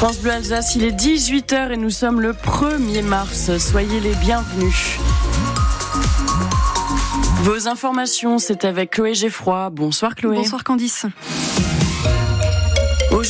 France Bleu Alsace, il est 18h et nous sommes le 1er mars. Soyez les bienvenus. Vos informations, c'est avec Chloé Geffroy. Bonsoir Chloé. Bonsoir Candice.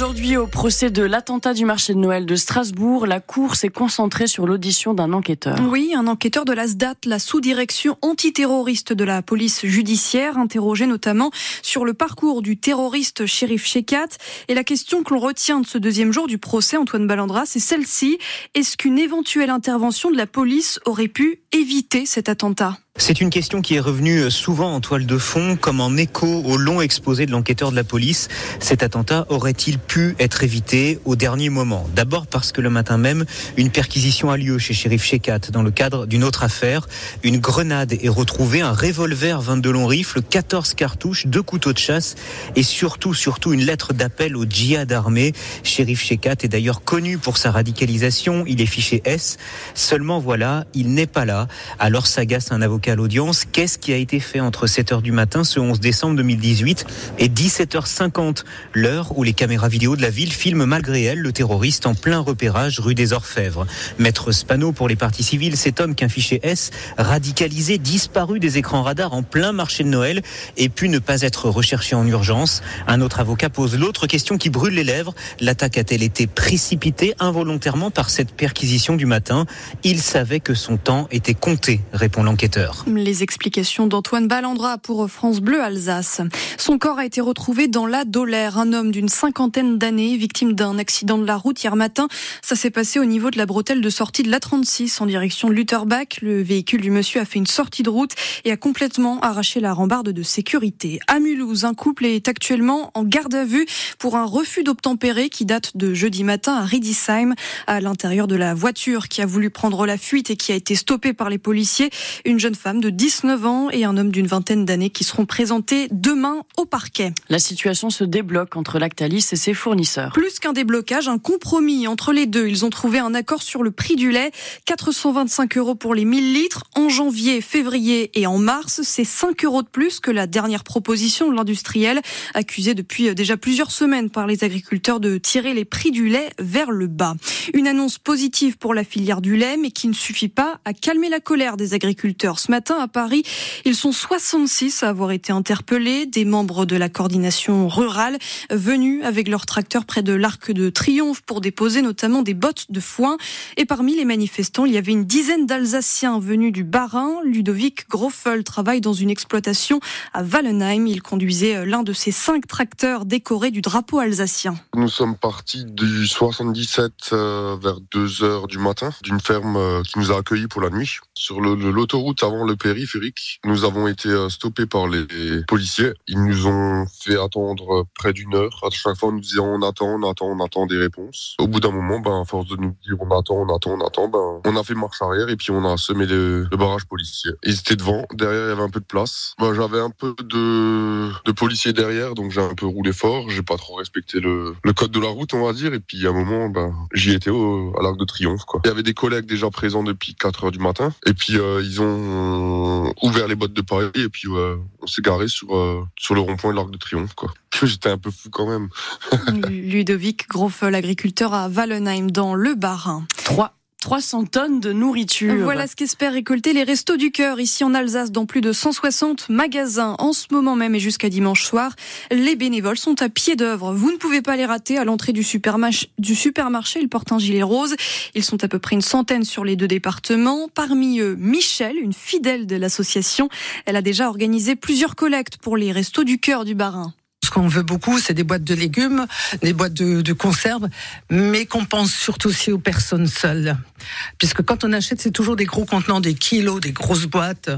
Aujourd'hui, au procès de l'attentat du marché de Noël de Strasbourg, la Cour s'est concentrée sur l'audition d'un enquêteur. Oui, un enquêteur de la SDAT, la sous-direction antiterroriste de la police judiciaire, interrogé notamment sur le parcours du terroriste shérif Shekat. Et la question que l'on retient de ce deuxième jour du procès, Antoine Ballandra, c'est celle-ci. Est-ce qu'une éventuelle intervention de la police aurait pu éviter cet attentat? C'est une question qui est revenue souvent en toile de fond, comme en écho au long exposé de l'enquêteur de la police. Cet attentat aurait-il pu être évité au dernier moment? D'abord parce que le matin même, une perquisition a lieu chez Shérif Shekat dans le cadre d'une autre affaire. Une grenade est retrouvée, un revolver 22 longs rifles, 14 cartouches, deux couteaux de chasse et surtout, surtout une lettre d'appel au djihad armé. Shérif Shekat est d'ailleurs connu pour sa radicalisation. Il est fiché S. Seulement voilà, il n'est pas là. Alors s'agace un avocat à l'audience. Qu'est-ce qui a été fait entre 7h du matin ce 11 décembre 2018 et 17h50, l'heure où les caméras vidéo de la ville filment malgré elle le terroriste en plein repérage rue des Orfèvres Maître Spano pour les parties civiles, cet homme qu'un fichier S radicalisé, disparu des écrans radars en plein marché de Noël et pu ne pas être recherché en urgence. Un autre avocat pose l'autre question qui brûle les lèvres. L'attaque a-t-elle été précipitée involontairement par cette perquisition du matin? Il savait que son temps était compté, répond l'enquêteur. Les explications d'Antoine Ballandra pour France Bleu Alsace. Son corps a été retrouvé dans la Dolère. Un homme d'une cinquantaine d'années, victime d'un accident de la route hier matin. Ça s'est passé au niveau de la bretelle de sortie de l'A36 en direction de Lutterbach. Le véhicule du monsieur a fait une sortie de route et a complètement arraché la rambarde de sécurité. À Mulhouse, un couple est actuellement en garde à vue pour un refus d'obtempérer qui date de jeudi matin à Riedisheim, à l'intérieur de la voiture qui a voulu prendre la fuite et qui a été stoppée par les policiers. Une jeune femme de 19 ans et un homme d'une vingtaine d'années qui seront présentés demain au parquet. La situation se débloque entre Lactalis et ses fournisseurs. Plus qu'un déblocage, un compromis entre les deux. Ils ont trouvé un accord sur le prix du lait. 425 euros pour les 1000 litres. En janvier, février et en mars, c'est 5 euros de plus que la dernière proposition de l'industriel, accusé depuis déjà plusieurs semaines par les agriculteurs de tirer les prix du lait vers le bas. Une annonce positive pour la filière du lait, mais qui ne suffit pas à calmer la colère des agriculteurs matin à Paris. Ils sont 66 à avoir été interpellés, des membres de la coordination rurale venus avec leurs tracteurs près de l'Arc de Triomphe pour déposer notamment des bottes de foin. Et parmi les manifestants, il y avait une dizaine d'Alsaciens venus du Bas-Rhin. Ludovic Groffel travaille dans une exploitation à Wallenheim. Il conduisait l'un de ces cinq tracteurs décorés du drapeau alsacien. Nous sommes partis du 77 euh, vers 2 heures du matin d'une ferme euh, qui nous a accueillis pour la nuit sur l'autoroute avant le périphérique. Nous avons été euh, stoppés par les policiers. Ils nous ont fait attendre euh, près d'une heure. À chaque fois, nous disaient on attend, on attend, on attend des réponses. Au bout d'un moment, ben, à force de nous dire on attend, on attend, on attend, ben, on a fait marche arrière et puis on a semé le, barrage policier. Ils étaient devant. Derrière, il y avait un peu de place. Ben, j'avais un peu de, de policiers derrière, donc j'ai un peu roulé fort. J'ai pas trop respecté le, le code de la route, on va dire. Et puis, à un moment, ben, j'y étais au, à l'Arc de Triomphe, quoi. Il y avait des collègues déjà présents depuis 4 heures du matin. Et puis, euh, ils ont ouvert les bottes de Paris et puis on s'est garé sur, euh, sur le rond-point de l'Arc de Triomphe. Quoi. J'étais un peu fou quand même. Ludovic Groffel, agriculteur à Wallenheim dans le Bas-Rhin. 3 300 tonnes de nourriture. Voilà ce qu'espèrent récolter les Restos du Cœur ici en Alsace dans plus de 160 magasins en ce moment même et jusqu'à dimanche soir. Les bénévoles sont à pied d'œuvre. Vous ne pouvez pas les rater à l'entrée du, supermarché. Ils portent un gilet rose. Ils sont à peu près une centaine sur les deux départements. Parmi eux, Michel, une fidèle de l'association. Elle a déjà organisé plusieurs collectes pour les Restos du Cœur du Barin ce qu'on veut beaucoup, c'est des boîtes de légumes, des boîtes de, de conserves, mais qu'on pense surtout aussi aux personnes seules. Puisque quand on achète, c'est toujours des gros contenants, des kilos, des grosses boîtes.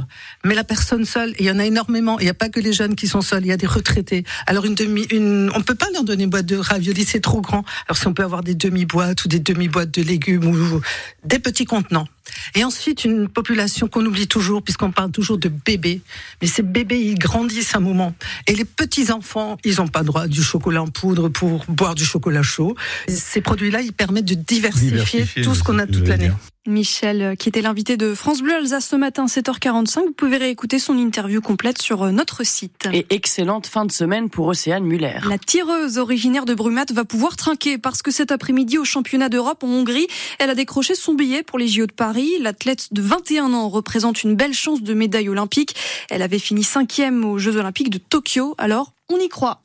Mais la personne seule, il y en a énormément. Il n'y a pas que les jeunes qui sont seuls, il y a des retraités. Alors une demi, une, on peut pas leur donner une boîte de raviolis, c'est trop grand. Alors si on peut avoir des demi-boîtes ou des demi-boîtes de légumes ou des petits contenants. Et ensuite, une population qu'on oublie toujours, puisqu'on parle toujours de bébés. Mais ces bébés, ils grandissent un moment. Et les petits-enfants, ils n'ont pas droit du chocolat en poudre pour boire du chocolat chaud. Ces produits-là, ils permettent de diversifier, tout ce qu'on a toute l'année. Michel, euh, qui était l'invité de France Bleu Alsace ce matin, 7h45. Vous pouvez réécouter son interview complète sur euh, notre site. Et excellente fin de semaine pour Océane Muller. La tireuse originaire de Brumat va pouvoir trinquer parce que cet après-midi au championnat d'Europe en Hongrie, elle a décroché son billet pour les JO de Paris. L'athlète de 21 ans représente une belle chance de médaille olympique. Elle avait fini cinquième aux Jeux olympiques de Tokyo. Alors, on y croit.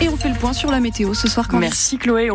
Et on fait le point sur la météo ce soir. Merci Chloé.